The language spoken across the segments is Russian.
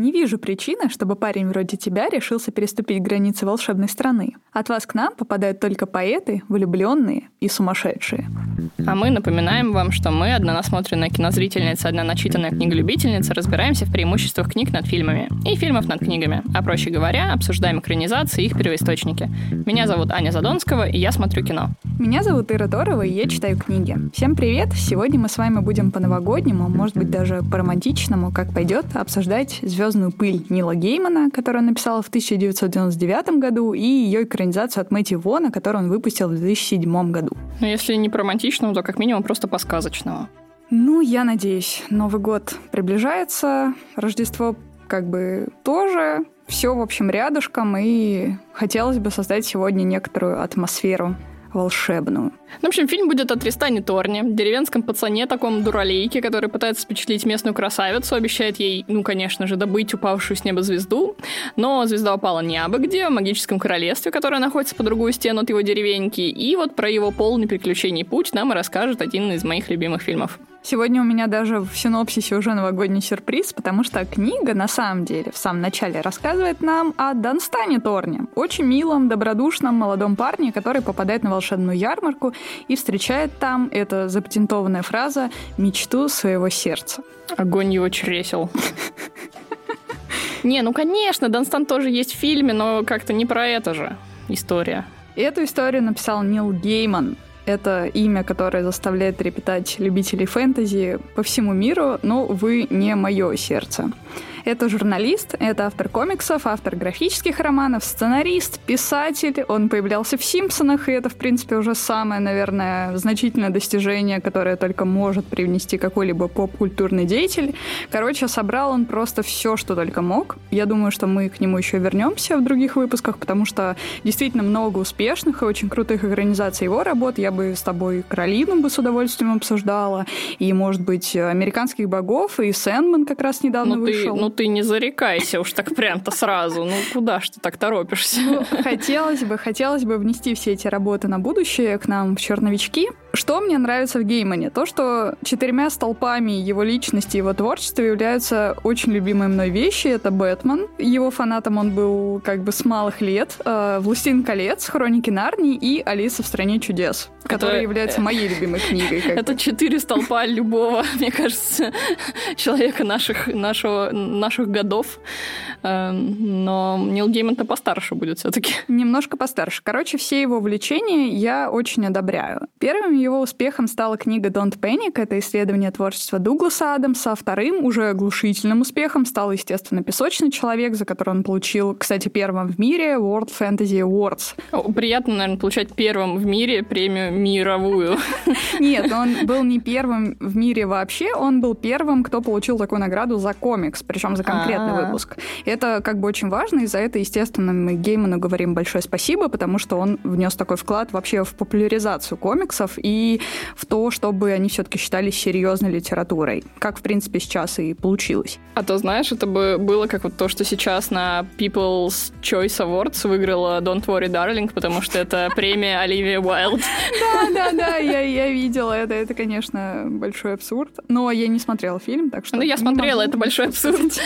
Не вижу причины, чтобы парень вроде тебя решился переступить границы волшебной страны. От вас к нам попадают только поэты, влюбленные и сумасшедшие. А мы напоминаем вам, что мы, одна насмотренная кинозрительница, одна начитанная книголюбительница, разбираемся в преимуществах книг над фильмами и фильмов над книгами, а проще говоря, обсуждаем экранизации и их первоисточники. Меня зовут Аня Задонского, и я смотрю кино. Меня зовут Ира Торова, и я читаю книги. Всем привет! Сегодня мы с вами будем по-новогоднему, может быть, даже по-романтичному, как пойдет, обсуждать звезд «Звездную пыль» Нила Геймана, которую он написал в 1999 году, и ее экранизацию от Мэтти Вона, которую он выпустил в 2007 году. Ну, если не по романтичному, то как минимум просто по сказочному. Ну, я надеюсь. Новый год приближается, Рождество как бы тоже. Все, в общем, рядышком, и хотелось бы создать сегодня некоторую атмосферу волшебную. Ну, в общем, фильм будет о Тристане Торне, деревенском пацане, таком дуралейке, который пытается впечатлить местную красавицу, обещает ей, ну, конечно же, добыть упавшую с неба звезду, но звезда упала не абы где, в магическом королевстве, которое находится по другую стену от его деревеньки, и вот про его полный приключений путь нам и расскажет один из моих любимых фильмов. Сегодня у меня даже в синопсисе уже новогодний сюрприз, потому что книга на самом деле в самом начале рассказывает нам о Донстане Торне, очень милом, добродушном молодом парне, который попадает на волшебную ярмарку и встречает там, это запатентованная фраза, мечту своего сердца. Огонь его чресел. Не, ну конечно, Донстан тоже есть в фильме, но как-то не про это же история. Эту историю написал Нил Гейман, это имя, которое заставляет трепетать любителей фэнтези по всему миру, но, вы не мое сердце. Это журналист, это автор комиксов, автор графических романов, сценарист, писатель. Он появлялся в «Симпсонах», и это, в принципе, уже самое, наверное, значительное достижение, которое только может привнести какой-либо поп-культурный деятель. Короче, собрал он просто все, что только мог. Я думаю, что мы к нему еще вернемся в других выпусках, потому что действительно много успешных и очень крутых экранизаций его работ. Я бы с тобой Каролину бы с удовольствием обсуждала, и, может быть, «Американских богов», и «Сэндман» как раз недавно ну, вышел. Ты, ну, ты не зарекайся уж так прям-то сразу. Ну, куда ж ты так торопишься? Ну, хотелось бы, хотелось бы внести все эти работы на будущее к нам в черновички. Что мне нравится в Геймане? То, что четырьмя столпами его личности, его творчества являются очень любимые мной вещи. Это Бэтмен. Его фанатом он был как бы с малых лет. Э, «Властелин колец», «Хроники Нарнии» и «Алиса в стране чудес», которая является моей любимой книгой. Это четыре столпа любого, мне кажется, человека наших, нашего, наших годов. Эм, но Нил Гейман-то постарше будет все таки Немножко постарше. Короче, все его увлечения я очень одобряю. Первым его успехом стала книга «Don't Panic». Это исследование творчества Дугласа Адамса. Вторым, уже оглушительным успехом, стал, естественно, «Песочный человек», за который он получил, кстати, первым в мире World Fantasy Awards. Приятно, наверное, получать первым в мире премию мировую. Нет, он был не первым в мире вообще, он был первым, кто получил такую награду за комикс, причем за конкретный А-а-а. выпуск. Это как бы очень важно, и за это, естественно, мы Гейману говорим большое спасибо, потому что он внес такой вклад вообще в популяризацию комиксов и в то, чтобы они все-таки считались серьезной литературой, как, в принципе, сейчас и получилось. А то, знаешь, это бы было как вот то, что сейчас на People's Choice Awards выиграла Don't Worry, Darling, потому что это премия Оливия Уайлд. Да, да, да, я, я видела это. Это, конечно, большой абсурд. Но я не смотрела фильм, так что... Ну, я смотрела, это большой абсурд.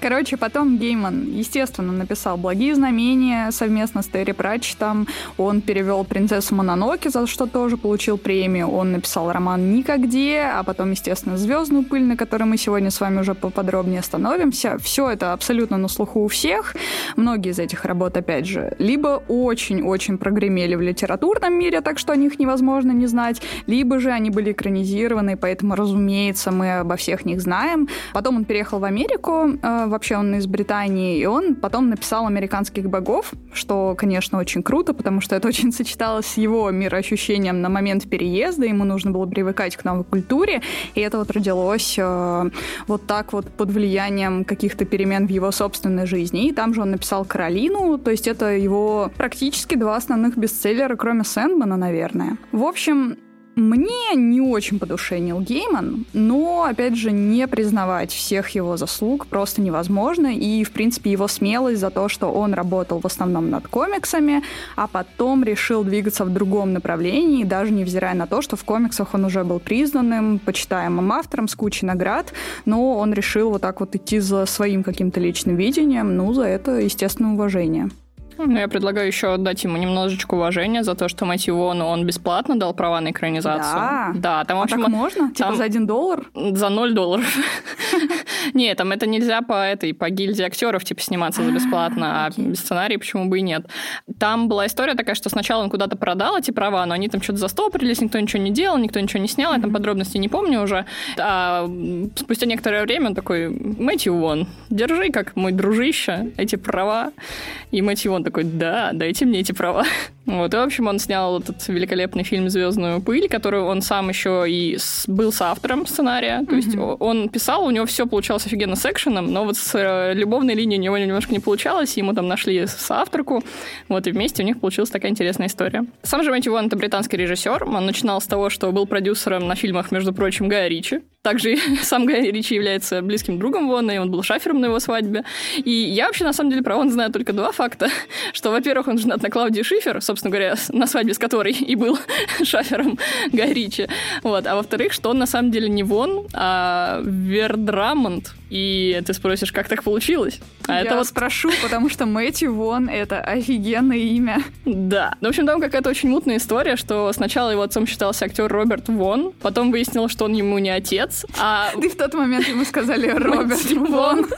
Короче, потом Гейман, естественно, написал «Благие знамения» совместно с Терри Пратчетом. Он перевел «Принцессу Мононоки», за что тоже получил премию. Он написал роман «Никогде», а потом, естественно, «Звездную пыль», на которой мы сегодня с вами уже поподробнее остановимся. Все это абсолютно на слуху у всех. Многие из этих работ, опять же, либо очень-очень прогремели в литературном мире, так что о них невозможно не знать, либо же они были экранизированы, поэтому, разумеется, мы обо всех них знаем. Потом он переехал в Америку, э, вообще он из Британии, и он потом написал «Американских богов», что, конечно, очень круто, потому что это очень сочеталось с его мироощущением на момент переезда, ему нужно было привыкать к новой культуре, и это вот родилось э, вот так вот под влиянием каких-то перемен в его собственной жизни. И там же он написал «Каролину», то есть это его практически два основных бестселлера, кроме Сэндмана, наверное. В общем, Мне не очень по душе Нил Гейман, но, опять же, не признавать всех его заслуг просто невозможно, и, в принципе, его смелость за то, что он работал в основном над комиксами, а потом решил двигаться в другом направлении, даже невзирая на то, что в комиксах он уже был признанным, почитаемым автором с кучей наград, но он решил вот так вот идти за своим каким-то личным видением, ну, за это, естественно, уважение. Ну, я предлагаю еще отдать ему немножечко уважения за то, что Мэтью Вону он бесплатно дал права на экранизацию. Да, да там, в а общем, а так можно? Типа за один доллар? За ноль долларов. Нет, там это нельзя по этой, по гильдии актеров, типа, сниматься за бесплатно, а без сценария почему бы и нет. Там была история такая, что сначала он куда-то продал эти права, но они там что-то застопорились, никто ничего не делал, никто ничего не снял, я там подробностей не помню уже. А спустя некоторое время он такой, Мэтью Вон, держи, как мой дружище, эти права. И Мэтью Вон такой, да, дайте мне эти права. Вот, и, в общем, он снял этот великолепный фильм «Звездную пыль», который он сам еще и был с автором сценария. То mm-hmm. есть он писал, у него все получалось офигенно с экшеном, но вот с э, любовной линией у него немножко не получалось, ему там нашли с авторку, вот, и вместе у них получилась такая интересная история. Сам же Мэтью Вон — это британский режиссер, он начинал с того, что был продюсером на фильмах, между прочим, Гая Ричи, также сам Гай Ричи является близким другом Вона, и он был шафером на его свадьбе. И я вообще, на самом деле, про Вона знаю только два факта. Что, во-первых, он женат на Клаудии Шифер, собственно говоря, на свадьбе с которой и был шафером Гай Ричи. Вот. А во-вторых, что он на самом деле не Вон, а Вердрамонт. И ты спросишь, как так получилось? А я это вот спрошу, потому что Мэтью Вон — это офигенное имя. Да. Ну, в общем, там какая-то очень мутная история, что сначала его отцом считался актер Роберт Вон, потом выяснилось, что он ему не отец, а... Ты в тот момент ему сказали Роберт Вон.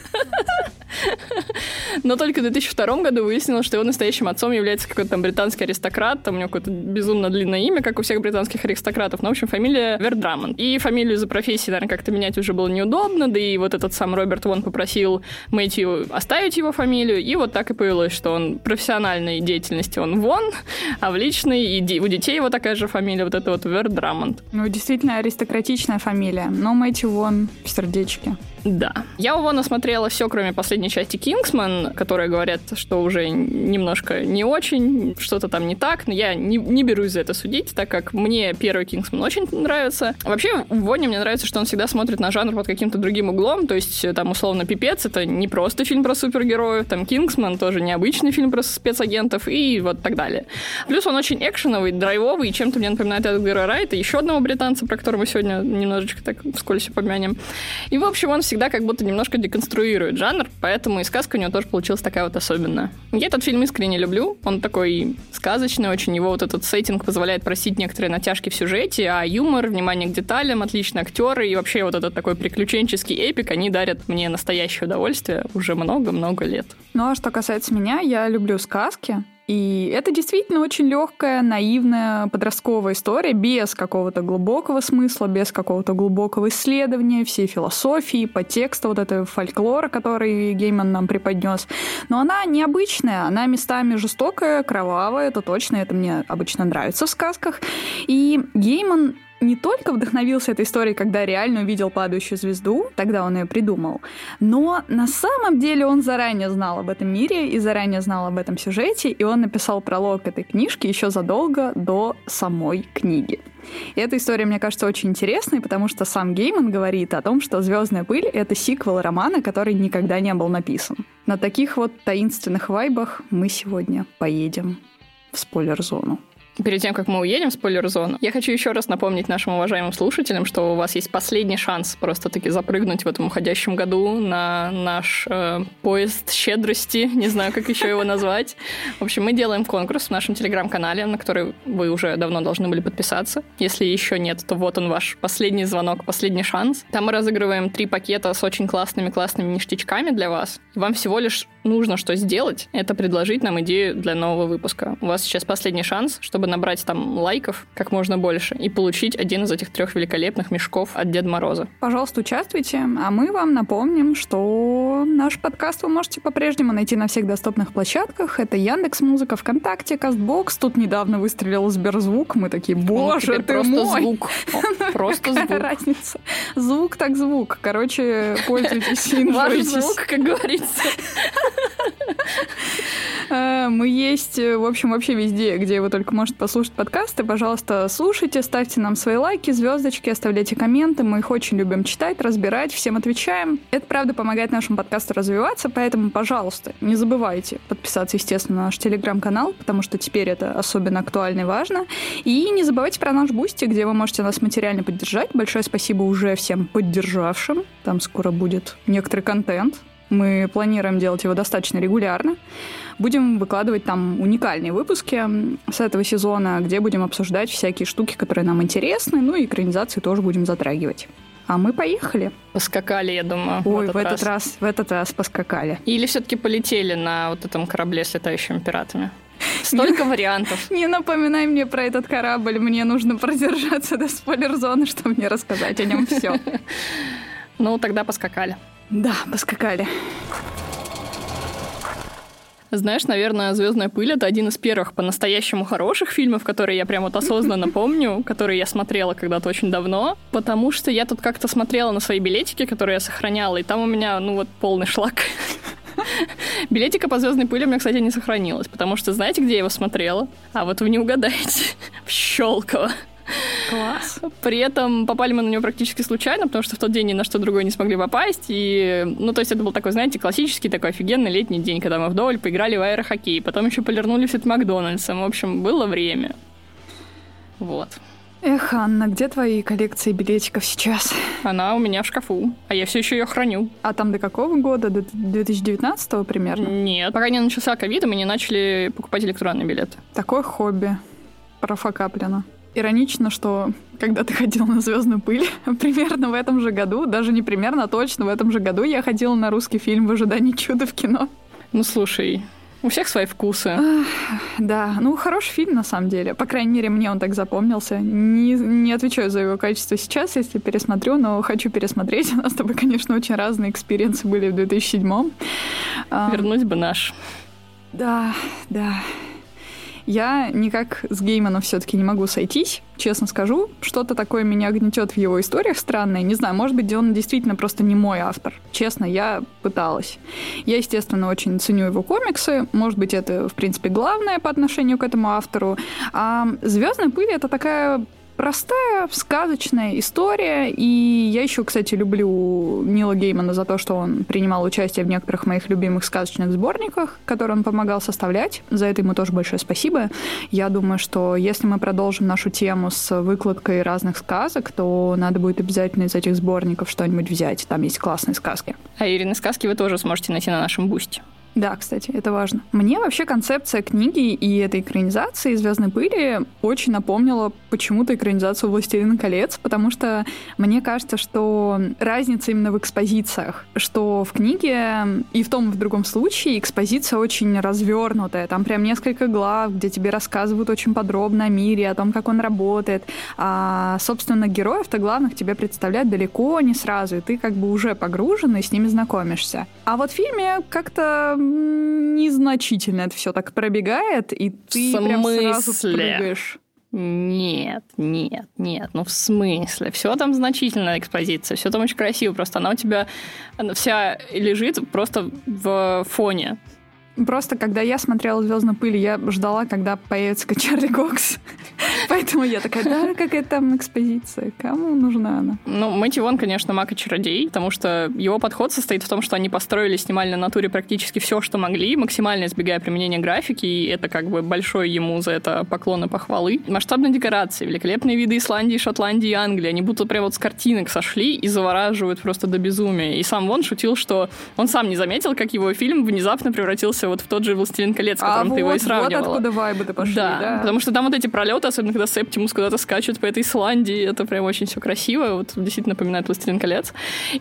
Но только в 2002 году выяснилось, что его настоящим отцом является какой-то там британский аристократ, там у него какое-то безумно длинное имя, как у всех британских аристократов, но, в общем, фамилия Вердрамонт. И фамилию за профессией, наверное, как-то менять уже было неудобно, да и вот этот сам Роберт Вон попросил Мэтью оставить его фамилию, и вот так и появилось, что он профессиональной деятельности он Вон, а в личной и у детей его такая же фамилия, вот это вот Вердрамонт. Ну, действительно аристократичная фамилия, но Мэтью Вон в сердечке. Да. Я у Вона смотрела все, кроме последней части «Кингсман», которые говорят, что уже немножко не очень, что-то там не так, но я не, не берусь за это судить, так как мне первый «Кингсман» очень нравится. Вообще, в Воне мне нравится, что он всегда смотрит на жанр под каким-то другим углом, то есть там, условно, «Пипец» — это не просто фильм про супергероев, там «Кингсман» тоже необычный фильм про спецагентов и вот так далее. Плюс он очень экшеновый, драйвовый, и чем-то мне напоминает Эдгара Райта, еще одного британца, про которого мы сегодня немножечко так вскользь упомянем. И, в общем, он всегда как будто немножко деконструирует жанр, поэтому и сказка у него тоже получилась такая вот особенная. Я этот фильм искренне люблю. Он такой сказочный очень. Его вот этот сеттинг позволяет просить некоторые натяжки в сюжете, а юмор, внимание к деталям, отличные актеры и вообще вот этот такой приключенческий эпик, они дарят мне настоящее удовольствие уже много-много лет. Ну а что касается меня, я люблю сказки. И это действительно очень легкая, наивная подростковая история, без какого-то глубокого смысла, без какого-то глубокого исследования всей философии, подтекста вот этого фольклора, который Гейман нам преподнес. Но она необычная, она местами жестокая, кровавая, это точно, это мне обычно нравится в сказках. И Гейман не только вдохновился этой историей, когда реально увидел падающую звезду, тогда он ее придумал, но на самом деле он заранее знал об этом мире и заранее знал об этом сюжете, и он написал пролог этой книжки еще задолго до самой книги. И эта история, мне кажется, очень интересной, потому что сам Гейман говорит о том, что «Звездная пыль» — это сиквел романа, который никогда не был написан. На таких вот таинственных вайбах мы сегодня поедем в спойлер-зону. Перед тем, как мы уедем в спойлер-зону, я хочу еще раз напомнить нашим уважаемым слушателям, что у вас есть последний шанс просто-таки запрыгнуть в этом уходящем году на наш э, поезд щедрости, не знаю, как еще его назвать. В общем, мы делаем конкурс в нашем телеграм-канале, на который вы уже давно должны были подписаться. Если еще нет, то вот он ваш последний звонок, последний шанс. Там мы разыгрываем три пакета с очень классными-классными ништячками для вас. Вам всего лишь нужно что сделать, это предложить нам идею для нового выпуска. У вас сейчас последний шанс, чтобы набрать там лайков как можно больше и получить один из этих трех великолепных мешков от Деда Мороза. Пожалуйста, участвуйте, а мы вам напомним, что наш подкаст вы можете по-прежнему найти на всех доступных площадках. Это Яндекс Музыка, ВКонтакте, Кастбокс. Тут недавно выстрелил Сберзвук. Мы такие, боже, ты просто мой! звук. Просто звук. разница? Звук так звук. Короче, пользуйтесь Ваш звук, как говорится. Э, Мы есть, в общем, вообще везде, где вы только можете послушать подкасты. Пожалуйста, слушайте, ставьте нам свои лайки, звездочки, оставляйте комменты. Мы их очень любим читать, разбирать, всем отвечаем. Это, правда, помогает нашему подкасту развиваться, поэтому, пожалуйста, не забывайте подписаться, естественно, на наш телеграм-канал, потому что теперь это особенно актуально и важно. И не забывайте про наш Boosty, где вы можете нас материально поддержать. Большое спасибо уже всем поддержавшим. Там скоро будет некоторый контент. Мы планируем делать его достаточно регулярно. Будем выкладывать там уникальные выпуски с этого сезона, где будем обсуждать всякие штуки, которые нам интересны, ну и экранизации тоже будем затрагивать. А мы поехали. Поскакали, я думаю. Ой, в этот, в этот раз. раз, в этот раз поскакали. Или все-таки полетели на вот этом корабле с летающими пиратами? Столько вариантов. Не напоминай мне про этот корабль. Мне нужно продержаться до спойлер-зоны, чтобы мне рассказать о нем все. Ну, тогда поскакали. Да, поскакали. Знаешь, наверное, Звездная пыль это один из первых по-настоящему хороших фильмов, которые я прям вот осознанно помню, которые я смотрела когда-то очень давно, потому что я тут как-то смотрела на свои билетики, которые я сохраняла, и там у меня, ну вот, полный шлак. Билетика по звездной пыли у меня, кстати, не сохранилась, потому что знаете, где я его смотрела? А вот вы не угадаете. В Щелково. Класс. При этом попали мы на него практически случайно, потому что в тот день ни на что другое не смогли попасть. И, ну, то есть это был такой, знаете, классический такой офигенный летний день, когда мы вдоволь поиграли в аэрохоккей. Потом еще полирнулись от Макдональдса. В общем, было время. Вот. Эх, Анна, где твои коллекции билетиков сейчас? Она у меня в шкафу, а я все еще ее храню. А там до какого года? До 2019 примерно? Нет. Пока не начался ковид, мы не начали покупать электронные билеты. Такое хобби. Профокаплено. Иронично, что когда ты ходил на звездную пыль, примерно в этом же году, даже не примерно, а точно в этом же году я ходила на русский фильм в ожидании чуда в кино. Ну слушай, у всех свои вкусы. Да, ну хороший фильм на самом деле. По крайней мере, мне он так запомнился. Не, не отвечаю за его качество сейчас, если пересмотрю, но хочу пересмотреть. У нас с тобой, конечно, очень разные experience ы были в 2007-м. Вернуть бы наш. Да, да. Я никак с Гейманом все-таки не могу сойтись, честно скажу. Что-то такое меня гнетет в его историях странное. Не знаю, может быть, он действительно просто не мой автор. Честно, я пыталась. Я, естественно, очень ценю его комиксы. Может быть, это, в принципе, главное по отношению к этому автору. А «Звездная пыль» — это такая простая, сказочная история. И я еще, кстати, люблю Нила Геймана за то, что он принимал участие в некоторых моих любимых сказочных сборниках, которые он помогал составлять. За это ему тоже большое спасибо. Я думаю, что если мы продолжим нашу тему с выкладкой разных сказок, то надо будет обязательно из этих сборников что-нибудь взять. Там есть классные сказки. А Ирины сказки вы тоже сможете найти на нашем бусте. Да, кстати, это важно. Мне вообще концепция книги и этой экранизации «Звездной пыли» очень напомнила почему-то экранизацию «Властелина колец», потому что мне кажется, что разница именно в экспозициях, что в книге и в том и в другом случае экспозиция очень развернутая. Там прям несколько глав, где тебе рассказывают очень подробно о мире, о том, как он работает. А, собственно, героев-то главных тебе представляют далеко не сразу, и ты как бы уже погружен и с ними знакомишься. А вот в фильме как-то незначительно это все так пробегает, и ты прям сразу прыгаешь. Нет, нет, нет. Ну, в смысле? Все там значительная экспозиция, все там очень красиво. Просто она у тебя она вся лежит просто в фоне. Просто когда я смотрела «Звездную пыль», я ждала, когда появится Чарли Кокс. Поэтому я такая, да, какая там экспозиция, кому нужна она? Ну, Мэтью Вон, конечно, маг и чародей, потому что его подход состоит в том, что они построили, снимали на натуре практически все, что могли, максимально избегая применения графики, и это как бы большой ему за это поклон и похвалы. Масштабные декорации, великолепные виды Исландии, Шотландии и Англии, они будто прям вот с картинок сошли и завораживают просто до безумия. И сам Вон шутил, что он сам не заметил, как его фильм внезапно превратился вот в тот же «Властелин колец», с которым а ты вот, его и сравнивала. вот откуда вайбы-то пошли, да, да. потому что там вот эти пролеты, особенно когда Септимус куда-то скачет по этой Исландии, это прям очень все красиво, вот действительно напоминает «Властелин колец».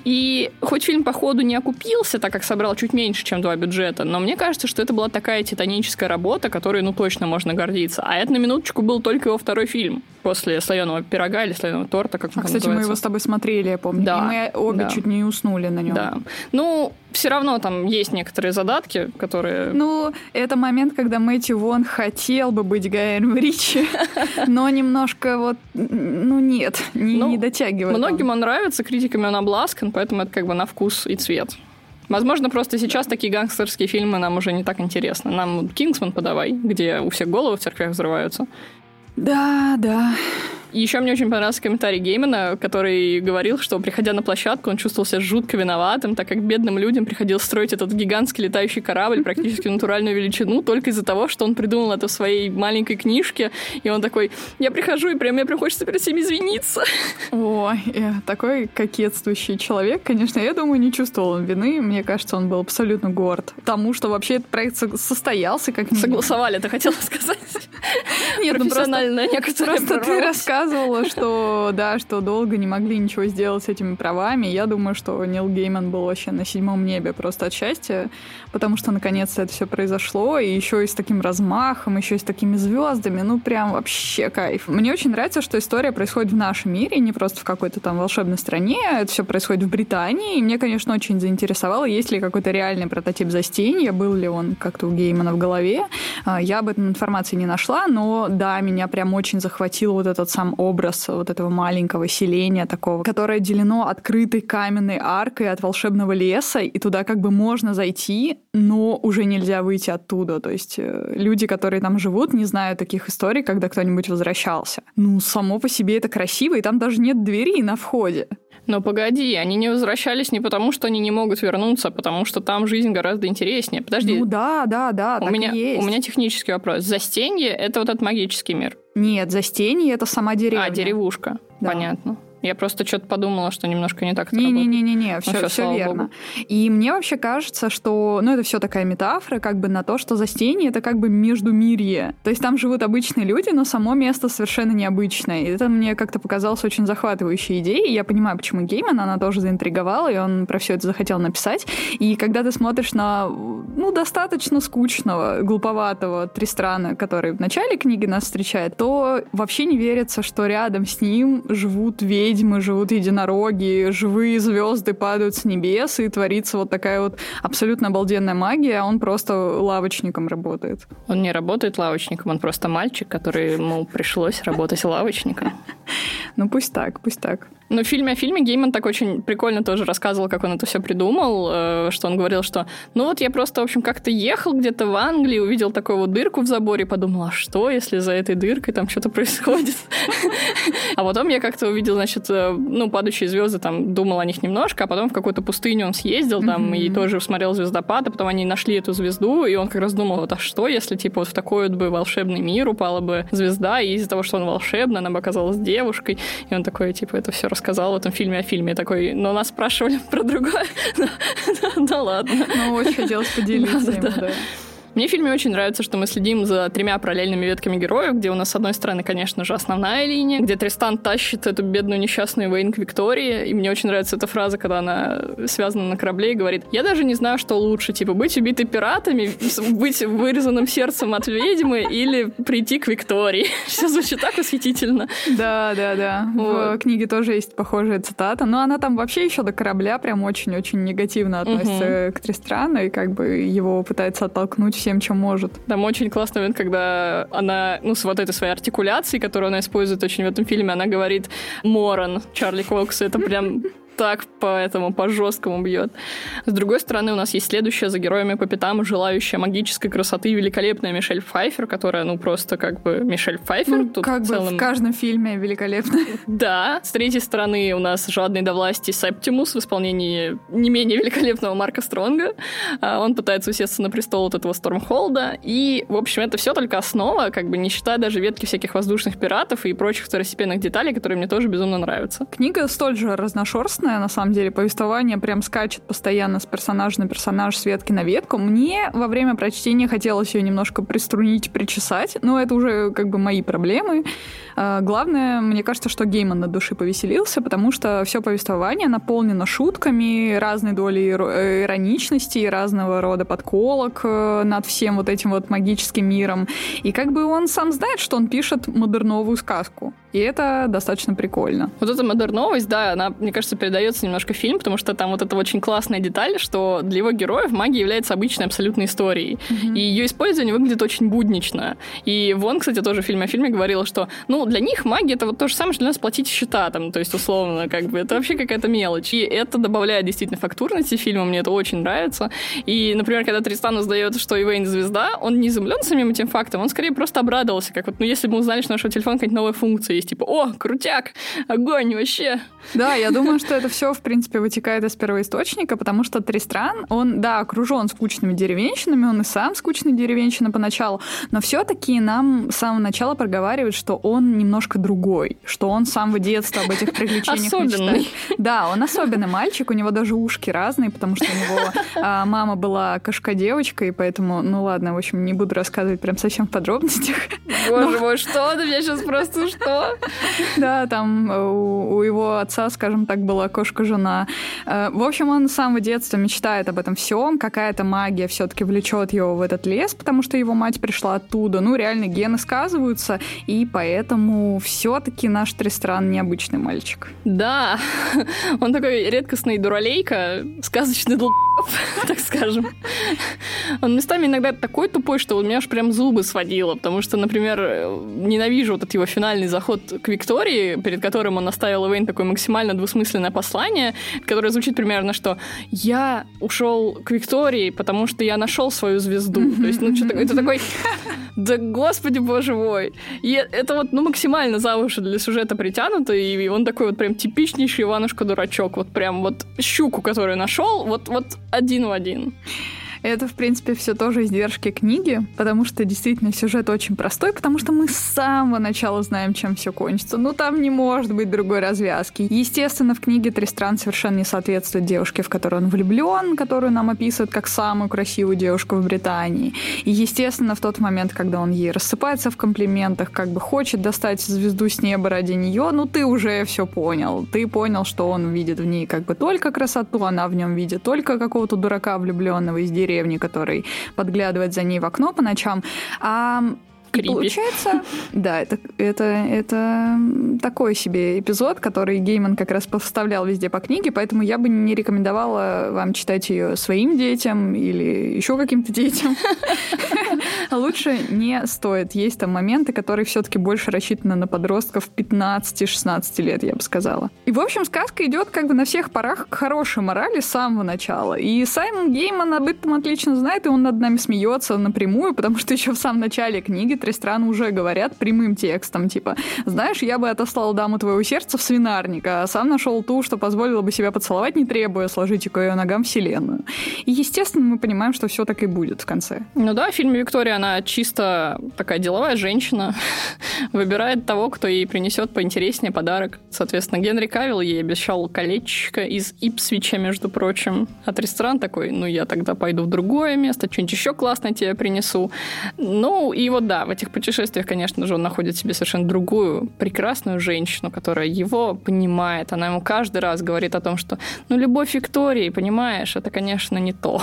И хоть фильм, по ходу, не окупился, так как собрал чуть меньше, чем два бюджета, но мне кажется, что это была такая титаническая работа, которой, ну, точно можно гордиться. А это, на минуточку, был только его второй фильм после слоеного пирога или слоеного торта, как а, кстати, называется. мы его с тобой смотрели, я помню. Да, и мы обе да. чуть не уснули на нем. Да. Ну, все равно там есть некоторые задатки, которые... Ну, это момент, когда Мэтью Вон хотел бы быть Гаем Ричи, но немножко вот, ну нет, не, ну, не дотягивает. Многим он. он нравится, критиками он обласкан, поэтому это как бы на вкус и цвет. Возможно, просто сейчас такие гангстерские фильмы нам уже не так интересны. Нам «Кингсман» подавай, где у всех головы в церквях взрываются. Да, да. И еще мне очень понравился комментарий Геймана, который говорил, что, приходя на площадку, он чувствовал себя жутко виноватым, так как бедным людям приходилось строить этот гигантский летающий корабль практически натуральную величину только из-за того, что он придумал это в своей маленькой книжке, и он такой, я прихожу, и прям мне прям хочется перед всеми извиниться. Ой, такой кокетствующий человек, конечно, я думаю, не чувствовал он вины, мне кажется, он был абсолютно горд тому, что вообще этот проект состоялся как. Согласовали, ты хотела сказать. Нет, ну просто, просто ты рассказываешь рассказывала, что да, что долго не могли ничего сделать с этими правами. Я думаю, что Нил Гейман был вообще на седьмом небе просто от счастья, потому что наконец-то это все произошло, и еще и с таким размахом, еще и с такими звездами, ну прям вообще кайф. Мне очень нравится, что история происходит в нашем мире, не просто в какой-то там волшебной стране, это все происходит в Британии, и мне, конечно, очень заинтересовало, есть ли какой-то реальный прототип застенья, был ли он как-то у Геймана в голове. А, я об этом информации не нашла, но да, меня прям очень захватил вот этот сам сам образ вот этого маленького селения такого, которое делено открытой каменной аркой от волшебного леса, и туда как бы можно зайти, но уже нельзя выйти оттуда. То есть э, люди, которые там живут, не знают таких историй, когда кто-нибудь возвращался. Ну, само по себе это красиво, и там даже нет двери на входе. Но погоди, они не возвращались не потому, что они не могут вернуться, а потому что там жизнь гораздо интереснее. Подожди. Ну да, да, да, у меня. У меня технический вопрос. Застенье — это вот этот магический мир? Нет, Застенье — это сама деревня. А, деревушка. Да. Понятно. Я просто что-то подумала, что немножко не так Не-не-не-не, все, ну, все, все верно. Богу. И мне вообще кажется, что, ну, это все такая метафора, как бы на то, что Застенье — это как бы междумирье. То есть там живут обычные люди, но само место совершенно необычное. И это мне как-то показалось очень захватывающей идеей. Я понимаю, почему Гейман, она тоже заинтриговала, и он про все это захотел написать. И когда ты смотришь на, ну, достаточно скучного, глуповатого Тристрана, который в начале книги нас встречает, то вообще не верится, что рядом с ним живут ведьмы, ведьмы, живут единороги, живые звезды падают с небес, и творится вот такая вот абсолютно обалденная магия, а он просто лавочником работает. Он не работает лавочником, он просто мальчик, который ему пришлось работать лавочником. Ну пусть так, пусть так. Ну, в фильме о фильме Гейман так очень прикольно тоже рассказывал, как он это все придумал, э, что он говорил, что ну вот я просто, в общем, как-то ехал где-то в Англии, увидел такую вот дырку в заборе, подумал, а что, если за этой дыркой там что-то происходит? А потом я как-то увидел, значит, э, ну, падающие звезды, там, думал о них немножко, а потом в какую-то пустыню он съездил там и тоже смотрел звездопад, а потом они нашли эту звезду, и он как раз думал, вот, а что, если, типа, вот в такой вот бы волшебный мир упала бы звезда, и из-за того, что он волшебный, она бы оказалась девушкой, и он такой, типа, это все рассказал в этом фильме о фильме. такой, но нас спрашивали про другое. Да ладно. Ну, очень хотелось поделиться ему, да. Мне в фильме очень нравится, что мы следим за тремя параллельными ветками героев, где у нас, с одной стороны, конечно же, основная линия, где Тристан тащит эту бедную несчастную Вейн к Виктории, и мне очень нравится эта фраза, когда она связана на корабле и говорит, я даже не знаю, что лучше, типа, быть убитой пиратами, быть вырезанным сердцем от ведьмы или прийти к Виктории. Все звучит так восхитительно. Да, да, да. Вот. В книге тоже есть похожая цитата, но она там вообще еще до корабля прям очень-очень негативно относится угу. к Тристрану и как бы его пытается оттолкнуть всем, чем может. Там очень классный момент, когда она, ну, с вот этой своей артикуляцией, которую она использует очень в этом фильме, она говорит «Моран» Чарли Кокс. Это прям так по этому, по жесткому бьет. С другой стороны, у нас есть следующая за героями по пятам, желающая магической красоты, великолепная Мишель Пфайфер, которая, ну, просто как бы Мишель Пфайфер. Ну, тут как в целом... бы в каждом фильме великолепная. Да. С третьей стороны у нас жадный до власти Септимус в исполнении не менее великолепного Марка Стронга. А, он пытается усесться на престол вот этого Стормхолда. И, в общем, это все только основа, как бы не считая даже ветки всяких воздушных пиратов и прочих второстепенных деталей, которые мне тоже безумно нравятся. Книга столь же разношерстная, интересное, на самом деле. Повествование прям скачет постоянно с персонажа на персонаж, с ветки на ветку. Мне во время прочтения хотелось ее немножко приструнить, причесать, но это уже как бы мои проблемы. А, главное, мне кажется, что Гейман на души повеселился, потому что все повествование наполнено шутками, разной долей э, ироничности, разного рода подколок э, над всем вот этим вот магическим миром. И как бы он сам знает, что он пишет модерновую сказку. И это достаточно прикольно. Вот эта модерновость, да, она, мне кажется, передается немножко фильм, потому что там вот эта очень классная деталь, что для его героев магия является обычной абсолютной историей. Mm-hmm. И ее использование выглядит очень буднично. И Вон, кстати, тоже в фильме о фильме говорила, что, ну, для них магия это вот то же самое, что для нас платить счета, там, то есть, условно, как бы, это вообще какая-то мелочь. И это добавляет действительно фактурности фильма, мне это очень нравится. И, например, когда Тристан узнает, что Ивейн звезда, он не изумлен самим этим фактом, он скорее просто обрадовался, как вот, ну, если бы мы узнали, что у нашего телефона какая-то новая функция есть, типа, о, крутяк, огонь вообще. Да, я думаю, что это все, в принципе, вытекает из первоисточника, потому что Тристран, он, да, окружен скучными деревенщинами, он и сам скучный деревенщина поначалу, но все-таки нам с самого начала проговаривают, что он немножко другой, что он с самого детства об этих приключениях Особенный. мечтает. Да, он особенный мальчик, у него даже ушки разные, потому что у него а, мама была кошка-девочка, и поэтому, ну ладно, в общем, не буду рассказывать прям совсем в подробностях. Боже мой, что ты меня сейчас просто что? Да, там э, у, у его отца, скажем так, была кошка-жена. Э, в общем, он с самого детства мечтает об этом всем. Какая-то магия все-таки влечет его в этот лес, потому что его мать пришла оттуда. Ну, реально, гены сказываются, и поэтому все-таки наш Тристран необычный мальчик. Да, он такой редкостный дуралейка, сказочный долб так скажем. Он местами иногда такой тупой, что у меня аж прям зубы сводило, потому что, например, ненавижу вот этот его финальный заход к Виктории, перед которым он оставил Эвейн такое максимально двусмысленное послание, которое звучит примерно, что «я ушел к Виктории, потому что я нашел свою звезду». То есть, ну, что-то это такой да господи боже мой. И это вот, ну, максимально за уши для сюжета притянуто, и он такой вот прям типичнейший Иванушка-дурачок. Вот прям вот щуку, которую нашел, вот, вот один в один. Это, в принципе, все тоже издержки книги, потому что действительно сюжет очень простой, потому что мы с самого начала знаем, чем все кончится. Ну, там не может быть другой развязки. Естественно, в книге Тристран совершенно не соответствует девушке, в которую он влюблен, которую нам описывают как самую красивую девушку в Британии. И, естественно, в тот момент, когда он ей рассыпается в комплиментах, как бы хочет достать звезду с неба ради нее, ну, ты уже все понял. Ты понял, что он видит в ней как бы только красоту, она в нем видит только какого-то дурака влюбленного из деревни, деревни, который подглядывает за ней в окно по ночам. А. И получается, да, это, это, это такой себе эпизод, который Гейман как раз поставлял везде по книге, поэтому я бы не рекомендовала вам читать ее своим детям или еще каким-то детям. Лучше не стоит. Есть там моменты, которые все-таки больше рассчитаны на подростков 15-16 лет, я бы сказала. И, в общем, сказка идет как бы на всех парах к хорошей морали с самого начала. И Саймон Гейман об этом отлично знает, и он над нами смеется напрямую, потому что еще в самом начале книги Тристран уже говорят прямым текстом, типа, знаешь, я бы отослал даму твоего сердца в свинарник, а сам нашел ту, что позволило бы себя поцеловать, не требуя сложить к ее ногам вселенную. И, естественно, мы понимаем, что все так и будет в конце. Ну да, в фильме Виктория, она чисто такая деловая женщина, выбирает того, кто ей принесет поинтереснее подарок. Соответственно, Генри Кавилл ей обещал колечко из Ипсвича, между прочим. А Тристран такой, ну я тогда пойду в другое место, что-нибудь еще классное тебе принесу. Ну и вот да, в этих путешествиях, конечно же, он находит себе совершенно другую прекрасную женщину, которая его понимает. Она ему каждый раз говорит о том, что ну любовь Виктории, понимаешь, это, конечно, не то.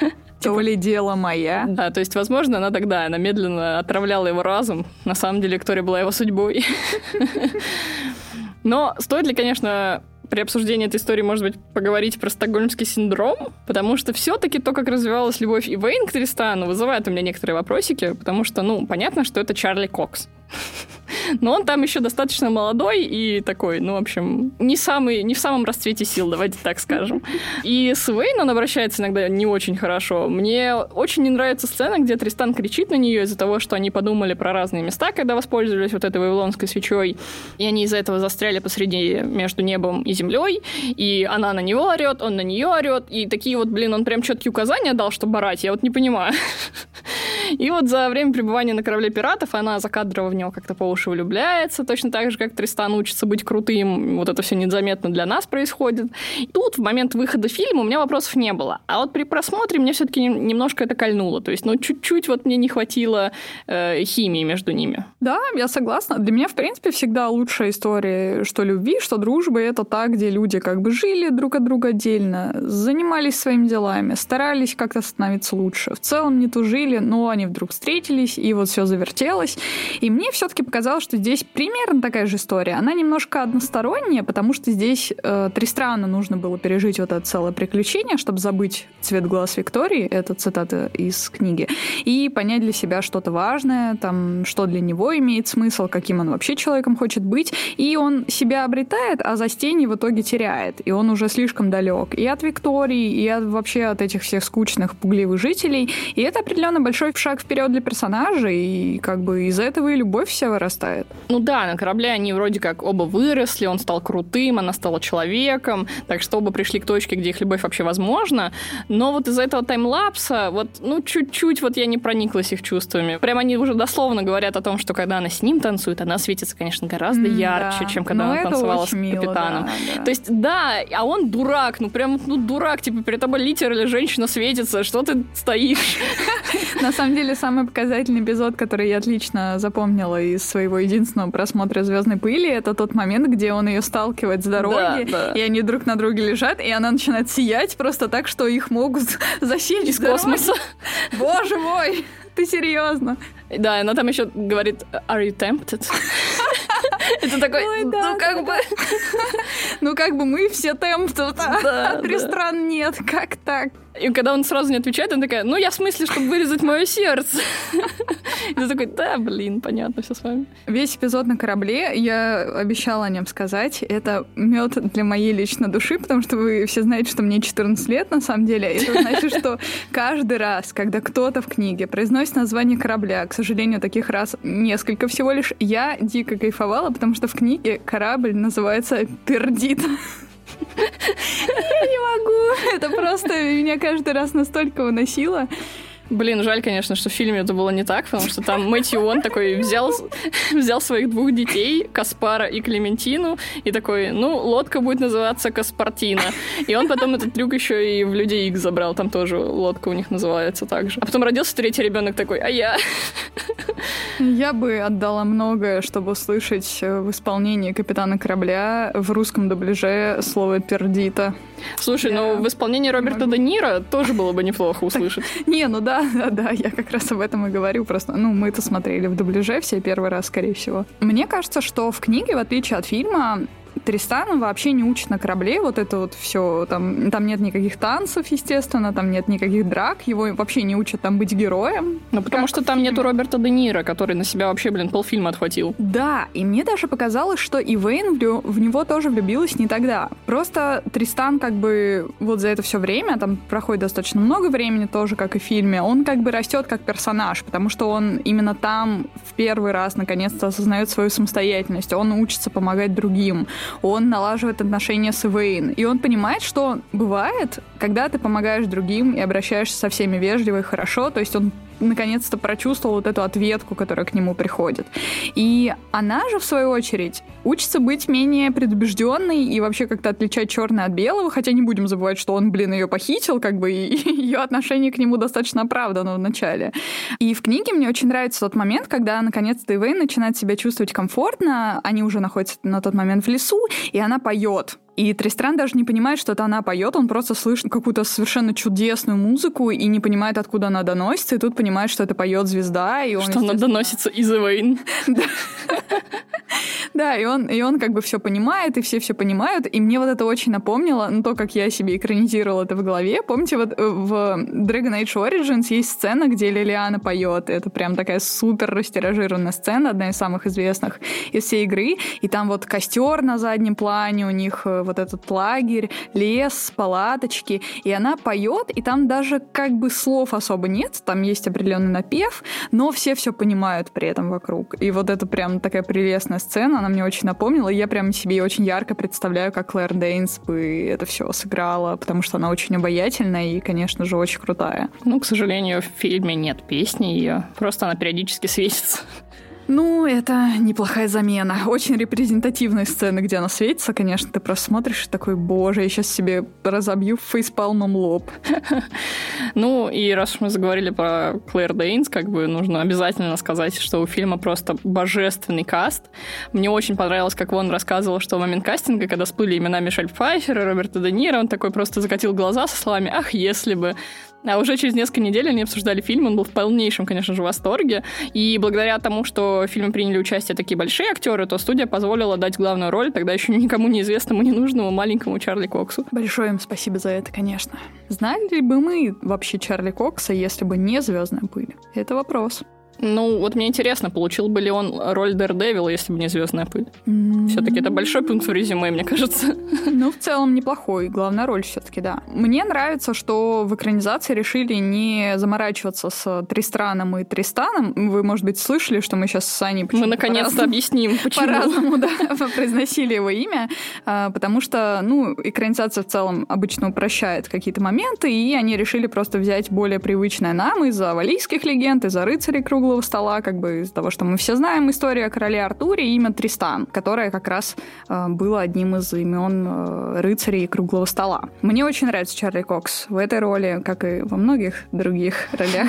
То ли дело моя. Да, то есть, возможно, она тогда, она медленно отравляла его разум. На самом деле, Виктория была его судьбой. Но стоит ли, конечно, при обсуждении этой истории, может быть, поговорить про стокгольмский синдром, потому что все-таки то, как развивалась любовь Ивейн к Тристану, вызывает у меня некоторые вопросики, потому что, ну, понятно, что это Чарли Кокс. Но он там еще достаточно молодой и такой, ну, в общем, не, самый, не в самом расцвете сил, давайте так скажем. И с Вейн он обращается иногда не очень хорошо. Мне очень не нравится сцена, где Тристан кричит на нее из-за того, что они подумали про разные места, когда воспользовались вот этой вавилонской свечой, и они из-за этого застряли посреди между небом и землей, и она на него орет, он на нее орет, и такие вот, блин, он прям четкие указания дал, чтобы орать, я вот не понимаю. И вот за время пребывания на корабле пиратов она закадрово в него как-то по уши влюбляется, точно так же, как Тристан учится быть крутым. Вот это все незаметно для нас происходит. И тут в момент выхода фильма у меня вопросов не было. А вот при просмотре мне все-таки немножко это кольнуло. То есть, ну, чуть-чуть вот мне не хватило э, химии между ними. Да, я согласна. Для меня, в принципе, всегда лучшая история, что любви, что дружбы, это та, где люди как бы жили друг от друга отдельно, занимались своими делами, старались как-то становиться лучше. В целом не тужили, но они вдруг встретились, и вот все завертелось. И мне все-таки показалось, что здесь примерно такая же история. Она немножко односторонняя, потому что здесь э, Тристрану нужно было пережить вот это целое приключение, чтобы забыть цвет глаз Виктории, это цитата из книги, и понять для себя что-то важное, там, что для него имеет смысл, каким он вообще человеком хочет быть. И он себя обретает, а за стени в итоге теряет. И он уже слишком далек и от Виктории, и от, вообще от этих всех скучных, пугливых жителей. И это определенно большой шаг вперед для персонажа, и как бы из этого и любовь вся вырастает. Ну да, на корабле они вроде как оба выросли, он стал крутым, она стала человеком, так что оба пришли к точке, где их любовь вообще возможна. Но вот из-за этого таймлапса, вот, ну, чуть-чуть вот я не прониклась их чувствами. Прям они уже дословно говорят о том, что когда она с ним танцует, она светится, конечно, гораздо mm, ярче, да. чем когда Но она танцевала с капитаном. Мило, да, да. То есть, да, а он дурак, ну прям, ну дурак, типа перед тобой литер или женщина светится, что ты стоишь? На самом деле, самый показательный эпизод, который я отлично запомнила из своего единственного просмотра «Звездной пыли», это тот момент, где он ее сталкивает с дороги, и они друг на друге лежат, и она начинает сиять просто так, что их могут засечь из космоса. Боже мой! Ты серьезно? Да, она там еще говорит, are you tempted? Это такой, Ой, да, ну как бы... Ну как бы мы все tempted, а три стран нет, как так? И когда он сразу не отвечает, она такая, ну я в смысле, чтобы вырезать мое сердце. И ты такой, да, блин, понятно все с вами. Весь эпизод на корабле, я обещала о нем сказать, это мед для моей личной души, потому что вы все знаете, что мне 14 лет на самом деле. Это значит, что каждый раз, когда кто-то в книге произносит название корабля, к сожалению, таких раз несколько всего лишь, я дико кайфовала, потому что в книге корабль называется «Пердит». Я не могу. Это просто меня каждый раз настолько выносило. Блин, жаль, конечно, что в фильме это было не так, потому что там Мэтью он такой взял, взял своих двух детей, Каспара и Клементину, и такой, ну, лодка будет называться Каспартина. И он потом этот трюк еще и в Людей Икс забрал, там тоже лодка у них называется так же. А потом родился третий ребенок такой, а я? Я бы отдала многое, чтобы услышать в исполнении капитана корабля в русском дубляже слово «пердита». Слушай, я... ну в исполнении Роберта Де Ниро тоже было бы неплохо услышать. Не, ну да, да, да, я как раз об этом и говорю. Просто, ну, мы это смотрели в дубляже все первый раз, скорее всего. Мне кажется, что в книге, в отличие от фильма, Тристана вообще не учит на корабле вот это вот все. Там, там нет никаких танцев, естественно, там нет никаких драк. Его вообще не учат там быть героем. Ну, потому что там нету Роберта Де Ниро, который на себя вообще, блин, полфильма отхватил. Да, и мне даже показалось, что и Вейн в, в него тоже влюбилась не тогда. Просто Тристан как бы вот за это все время, там проходит достаточно много времени тоже, как и в фильме, он как бы растет как персонаж, потому что он именно там в первый раз наконец-то осознает свою самостоятельность, он учится помогать другим, он налаживает отношения с Эвейн. И он понимает, что бывает, когда ты помогаешь другим и обращаешься со всеми вежливо и хорошо, то есть он наконец-то прочувствовал вот эту ответку, которая к нему приходит. И она же, в свою очередь, учится быть менее предубежденной и вообще как-то отличать черное от белого, хотя не будем забывать, что он, блин, ее похитил, как бы, и ее отношение к нему достаточно оправдано в начале. И в книге мне очень нравится тот момент, когда, наконец-то, Ивейн начинает себя чувствовать комфортно, они уже находятся на тот момент в лесу, и она поет и Тристран даже не понимает, что это она поет, он просто слышит какую-то совершенно чудесную музыку и не понимает, откуда она доносится, и тут понимает, что это поет звезда, и он... Что она доносится из Эвейн. Да, и он, и он как бы все понимает, и все все понимают, и мне вот это очень напомнило, ну, то, как я себе экранизировала это в голове. Помните, вот э, в Dragon Age Origins есть сцена, где Лилиана поет, это прям такая супер растиражированная сцена, одна из самых известных из всей игры, и там вот костер на заднем плане, у них э, вот этот лагерь, лес, палаточки, и она поет, и там даже как бы слов особо нет, там есть определенный напев, но все все понимают при этом вокруг. И вот это прям такая прелестная сцена, она мне очень напомнила, и я прям себе очень ярко представляю, как Клэр Дейнс бы это все сыграла, потому что она очень обаятельная и, конечно же, очень крутая. Ну, к сожалению, в фильме нет песни ее, просто она периодически светится. Ну, это неплохая замена. Очень репрезентативные сцены, где она светится, конечно, ты просто смотришь и такой, боже, я сейчас себе разобью фейспалмом лоб. Ну, и раз уж мы заговорили про Клэр Дейнс, как бы нужно обязательно сказать, что у фильма просто божественный каст. Мне очень понравилось, как он рассказывал, что в момент кастинга, когда всплыли имена Мишель Пфайфер и Роберта Де Ниро, он такой просто закатил глаза со словами «Ах, если бы». А уже через несколько недель они обсуждали фильм, он был в полнейшем, конечно же, восторге. И благодаря тому, что в фильме приняли участие такие большие актеры, то студия позволила дать главную роль тогда еще никому неизвестному, ненужному маленькому Чарли Коксу. Большое им спасибо за это, конечно. Знали бы мы вообще Чарли Кокса, если бы не «Звездная пыль»? Это вопрос. Ну, вот мне интересно, получил бы ли он роль Дэрдевила, если бы не «Звездная пыль»? Mm-hmm. Все-таки это большой пункт в резюме, мне кажется. Ну, в целом неплохой. Главная роль все-таки, да. Мне нравится, что в экранизации решили не заморачиваться с Тристраном и Тристаном. Вы, может быть, слышали, что мы сейчас с Саней Мы наконец-то объясним, почему. По-разному, да, произносили его имя, а, потому что, ну, экранизация в целом обычно упрощает какие-то моменты, и они решили просто взять более привычное нам из-за валийских легенд, из-за рыцарей круглого круглого стола, как бы из-за того, что мы все знаем историю о короле Артуре, имя Тристан, которое как раз э, было одним из имен э, рыцарей круглого стола. Мне очень нравится Чарли Кокс в этой роли, как и во многих других ролях.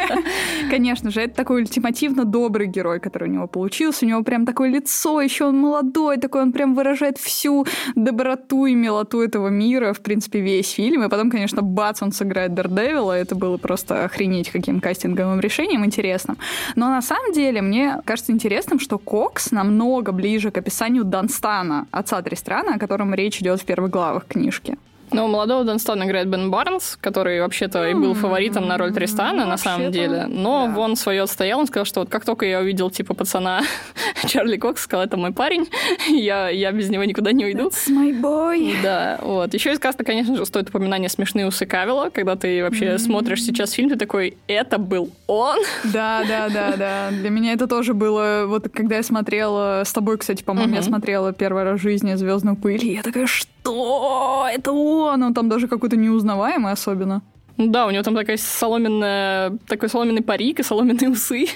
Конечно же, это такой ультимативно добрый герой, который у него получился. У него прям такое лицо, еще он молодой, такой он прям выражает всю доброту и милоту этого мира, в принципе, весь фильм. И потом, конечно, бац, он сыграет Дардевила. Это было просто охренеть каким кастинговым решением интересно интересным. Но на самом деле мне кажется интересным, что Кокс намного ближе к описанию Данстана, отца Тристрана, о котором речь идет в первых главах книжки. Ну, молодого Донстона играет Бен Барнс, который вообще-то и был фаворитом на роль Тристана, на самом деле. Но да. он свое отстоял, он сказал, что вот как только я увидел, типа, пацана Чарли Кокс, сказал, это мой парень, я, я без него никуда не уйду. That's my boy. Да, вот. Еще из каста, конечно же, стоит упоминание «Смешные усы Кавила», когда ты вообще mm-hmm. смотришь сейчас фильм, ты такой, это был он? Да, да, да, да. Для меня это тоже было, вот когда я смотрела, с тобой, кстати, по-моему, mm-hmm. я смотрела первый раз в жизни «Звездную пыль», и я такая, что? Это он? Он там даже какой-то неузнаваемый особенно. Ну да, у него там такая соломенная, такой соломенный парик и соломенные усы.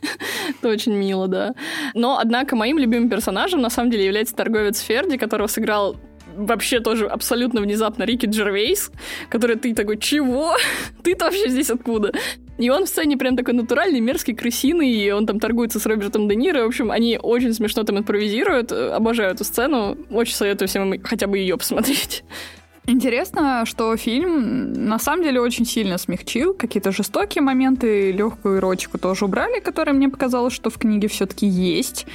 Это очень мило, да. Но, однако, моим любимым персонажем на самом деле является торговец Ферди, которого сыграл вообще тоже абсолютно внезапно Рики Джервейс, который ты такой, чего? Ты-то вообще здесь откуда? И он в сцене прям такой натуральный, мерзкий, крысиный, и он там торгуется с Робертом Де Ниро. В общем, они очень смешно там импровизируют. Обожаю эту сцену. Очень советую всем хотя бы ее посмотреть. Интересно, что фильм на самом деле очень сильно смягчил. Какие-то жестокие моменты, легкую эротику тоже убрали, которая мне показалось, что в книге все-таки есть.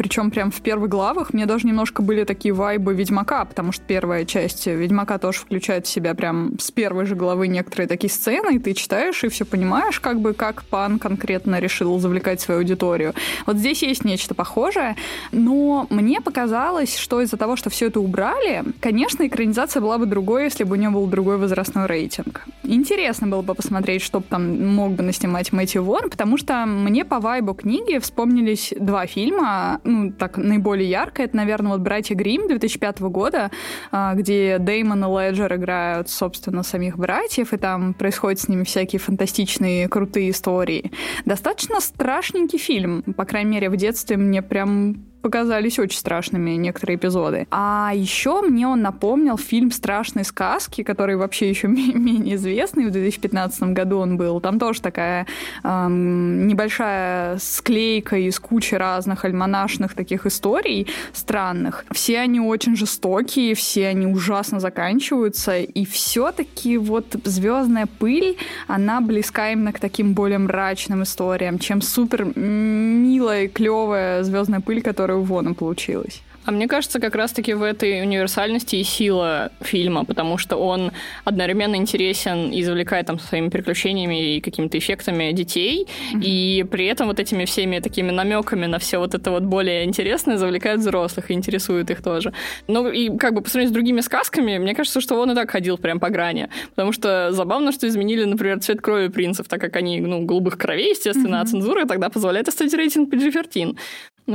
Причем прям в первых главах мне даже немножко были такие вайбы Ведьмака, потому что первая часть Ведьмака тоже включает в себя прям с первой же главы некоторые такие сцены, и ты читаешь и все понимаешь, как бы как пан конкретно решил завлекать свою аудиторию. Вот здесь есть нечто похожее, но мне показалось, что из-за того, что все это убрали, конечно, экранизация была бы другой, если бы у нее был другой возрастной рейтинг. Интересно было бы посмотреть, что там мог бы наснимать Мэтью Вон, потому что мне по вайбу книги вспомнились два фильма ну, так, наиболее ярко, это, наверное, вот «Братья Грим 2005 года, а, где Деймон и Леджер играют, собственно, самих братьев, и там происходят с ними всякие фантастичные, крутые истории. Достаточно страшненький фильм. По крайней мере, в детстве мне прям показались очень страшными некоторые эпизоды. А еще мне он напомнил фильм «Страшные сказки», который вообще еще менее известный. В 2015 году он был. Там тоже такая эм, небольшая склейка из кучи разных альманашных таких историй странных. Все они очень жестокие, все они ужасно заканчиваются. И все-таки вот «Звездная пыль», она близка именно к таким более мрачным историям, чем супер милая, клевая «Звездная пыль», которая которая у Вона получилась. А мне кажется, как раз-таки в этой универсальности и сила фильма, потому что он одновременно интересен и завлекает там своими приключениями и какими-то эффектами детей, mm-hmm. и при этом вот этими всеми такими намеками на все вот это вот более интересное завлекает взрослых и интересует их тоже. Ну и как бы по сравнению с другими сказками, мне кажется, что он и так ходил прям по грани, потому что забавно, что изменили, например, цвет крови принцев, так как они, ну, голубых кровей, естественно, mm-hmm. а цензура тогда позволяет оставить рейтинг PG-13.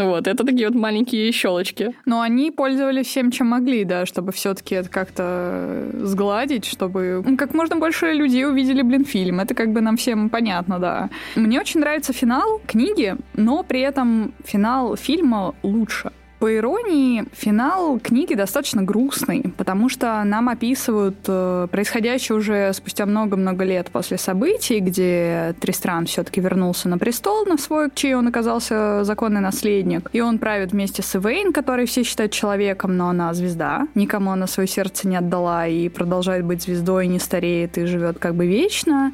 Вот, это такие вот маленькие щелочки. Но они пользовались всем, чем могли, да, чтобы все-таки это как-то сгладить, чтобы как можно больше людей увидели, блин, фильм. Это как бы нам всем понятно, да. Мне очень нравится финал книги, но при этом финал фильма лучше По иронии, финал книги достаточно грустный, потому что нам описывают э, происходящее уже спустя много-много лет после событий, где Тристран все-таки вернулся на престол, на свой, чей он оказался законный наследник. И он правит вместе с Эвейн, который все считают человеком, но она звезда. Никому она свое сердце не отдала и продолжает быть звездой, не стареет и живет как бы вечно.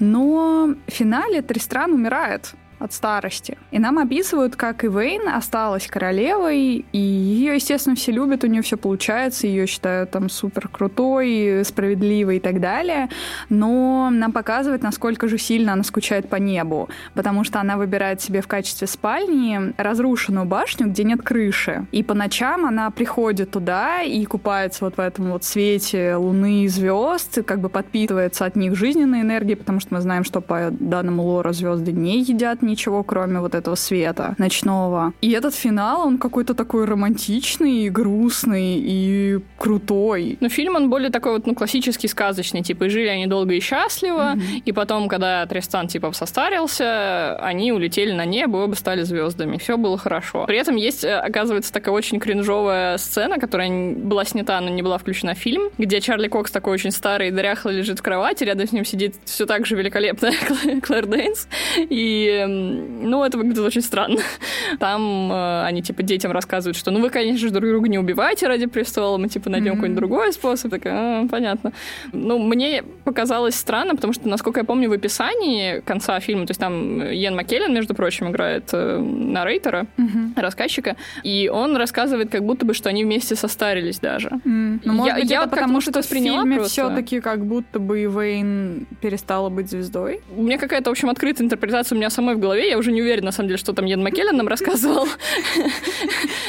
Но в финале Тристран умирает от старости. И нам описывают, как Ивейн осталась королевой, и ее, естественно, все любят, у нее все получается, ее считают там супер крутой, справедливой и так далее. Но нам показывают, насколько же сильно она скучает по небу, потому что она выбирает себе в качестве спальни разрушенную башню, где нет крыши. И по ночам она приходит туда и купается вот в этом вот свете луны и звезд, как бы подпитывается от них жизненной энергией, потому что мы знаем, что по данному лору звезды не едят ничего, кроме вот этого света ночного. И этот финал, он какой-то такой романтичный, и грустный и крутой. Ну, фильм, он более такой вот, ну, классический, сказочный, типа, и жили они долго и счастливо, mm-hmm. и потом, когда Тристан, типа, состарился, они улетели на небо, оба стали звездами, все было хорошо. При этом есть, э, оказывается, такая очень кринжовая сцена, которая была снята, но не была включена в фильм, где Чарли Кокс такой очень старый, дряхлый, лежит в кровати, рядом с ним сидит все так же великолепная Клэр Дейнс, и ну, это выглядит очень странно. Там э, они, типа, детям рассказывают, что, ну, вы, конечно же, друг друга не убивайте ради престола, мы, типа, найдем mm-hmm. какой-нибудь другой способ. Такая, а, понятно. Ну, мне показалось странно, потому что, насколько я помню, в описании конца фильма, то есть там Йен Маккеллен, между прочим, играет э, нарейтера, mm-hmm. рассказчика, и он рассказывает, как будто бы, что они вместе состарились даже. Mm. Ну, может я, быть, я это потому, что в фильме все-таки как будто бы Вейн перестала быть звездой? У меня какая-то, в общем, открытая интерпретация у меня самой в голове, я уже не уверена, на самом деле, что там Йен Маккеллен нам рассказывал.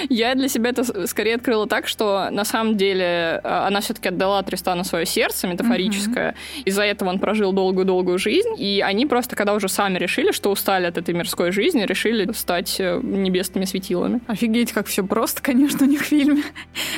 Я для себя это скорее открыла так, что на самом деле а, она все-таки отдала Тристану свое сердце метафорическое. Из-за этого он прожил долгую-долгую жизнь, и они просто, когда уже сами решили, что устали от этой мирской жизни, решили стать э, небесными светилами. Офигеть, как все просто, конечно, у них в фильме.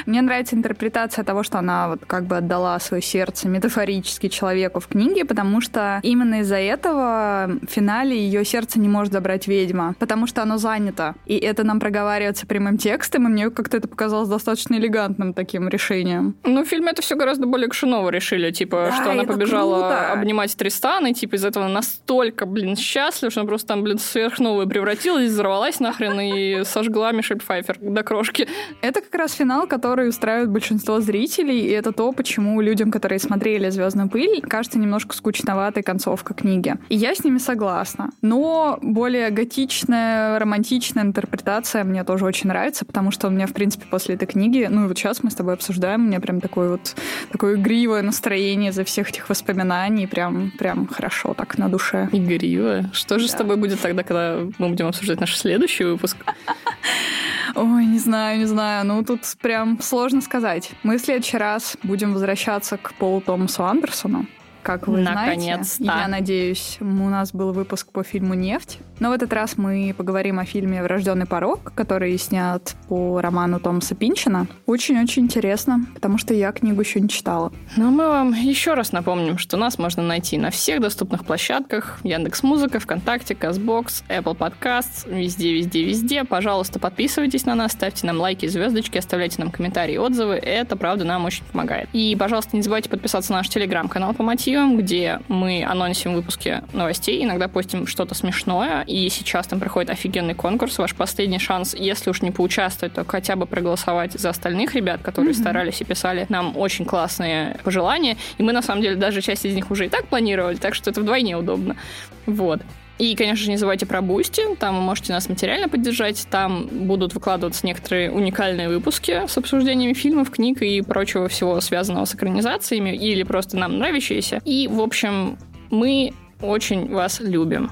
Мне нравится интерпретация того, что она вот как бы отдала свое сердце метафорически человеку в книге, потому что именно из-за этого в финале ее сердце не может забрать ведьма, потому что оно занято. И это нам проговаривается прямым текстом, и мне как-то это показалось достаточно элегантным таким решением. Ну, в фильме это все гораздо более кшуново решили, типа, да, что она побежала круто. обнимать Тристана, и типа из этого настолько, блин, счастлива, что она просто там, блин, сверхновая превратилась, взорвалась нахрен и сожгла Мишель Пфайфер до крошки. Это как раз финал, который устраивает большинство зрителей, и это то, почему людям, которые смотрели «Звездную пыль», кажется немножко скучноватой концовка книги. И я с ними согласна. Но более готичная, романтичная интерпретация мне тоже очень нравится, потому что у меня, в принципе, после этой книги, ну и вот сейчас мы с тобой обсуждаем, у меня прям такое вот такое игривое настроение за всех этих воспоминаний, прям, прям хорошо так на душе. Игривое? Что же да. с тобой будет тогда, когда мы будем обсуждать наш следующий выпуск? Ой, не знаю, не знаю. Ну, тут прям сложно сказать. Мы в следующий раз будем возвращаться к Полу Томасу Андерсону как вы Наконец-то. знаете. Я надеюсь, у нас был выпуск по фильму «Нефть». Но в этот раз мы поговорим о фильме «Врожденный порог», который снят по роману Томаса Пинчина. Очень-очень интересно, потому что я книгу еще не читала. Но мы вам еще раз напомним, что нас можно найти на всех доступных площадках. Яндекс Музыка, ВКонтакте, Казбокс, Apple Podcasts, везде, везде, везде. Пожалуйста, подписывайтесь на нас, ставьте нам лайки, звездочки, оставляйте нам комментарии, отзывы. Это, правда, нам очень помогает. И, пожалуйста, не забывайте подписаться на наш телеграм-канал по мотивам архивом, где мы анонсим выпуски новостей, иногда постим что-то смешное, и сейчас там проходит офигенный конкурс. Ваш последний шанс, если уж не поучаствовать, то хотя бы проголосовать за остальных ребят, которые mm-hmm. старались и писали нам очень классные пожелания. И мы, на самом деле, даже часть из них уже и так планировали, так что это вдвойне удобно. Вот. И, конечно же, не забывайте про Boosty. Там вы можете нас материально поддержать. Там будут выкладываться некоторые уникальные выпуски с обсуждениями фильмов, книг и прочего всего, связанного с экранизациями или просто нам нравящиеся. И, в общем, мы очень вас любим.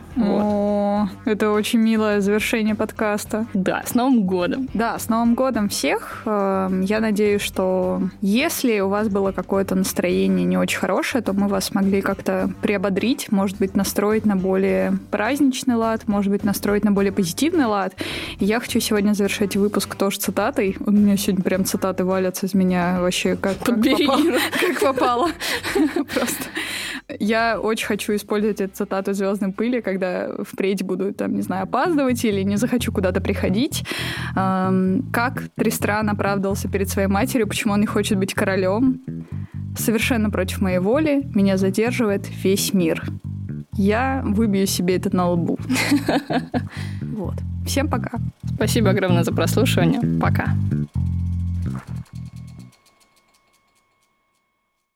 О, это очень милое завершение подкаста. Да, с Новым годом. Да, с Новым годом всех. Эм, я надеюсь, что если у вас было какое-то настроение не очень хорошее, то мы вас смогли как-то приободрить, может быть, настроить на более праздничный лад, может быть, настроить на более позитивный лад. И я хочу сегодня завершить выпуск тоже цитатой. У меня сегодня прям цитаты валятся из меня вообще как, как попало. Как попало. Просто. Я очень хочу использовать эту цитату «Звездной пыли», когда впредь буду, там, не знаю, опаздывать или не захочу куда-то приходить. Как Тристран оправдывался перед своей матерью, почему он не хочет быть королем. Совершенно против моей воли меня задерживает весь мир. Я выбью себе это на лбу. Вот. Всем пока. Спасибо огромное за прослушивание. Пока.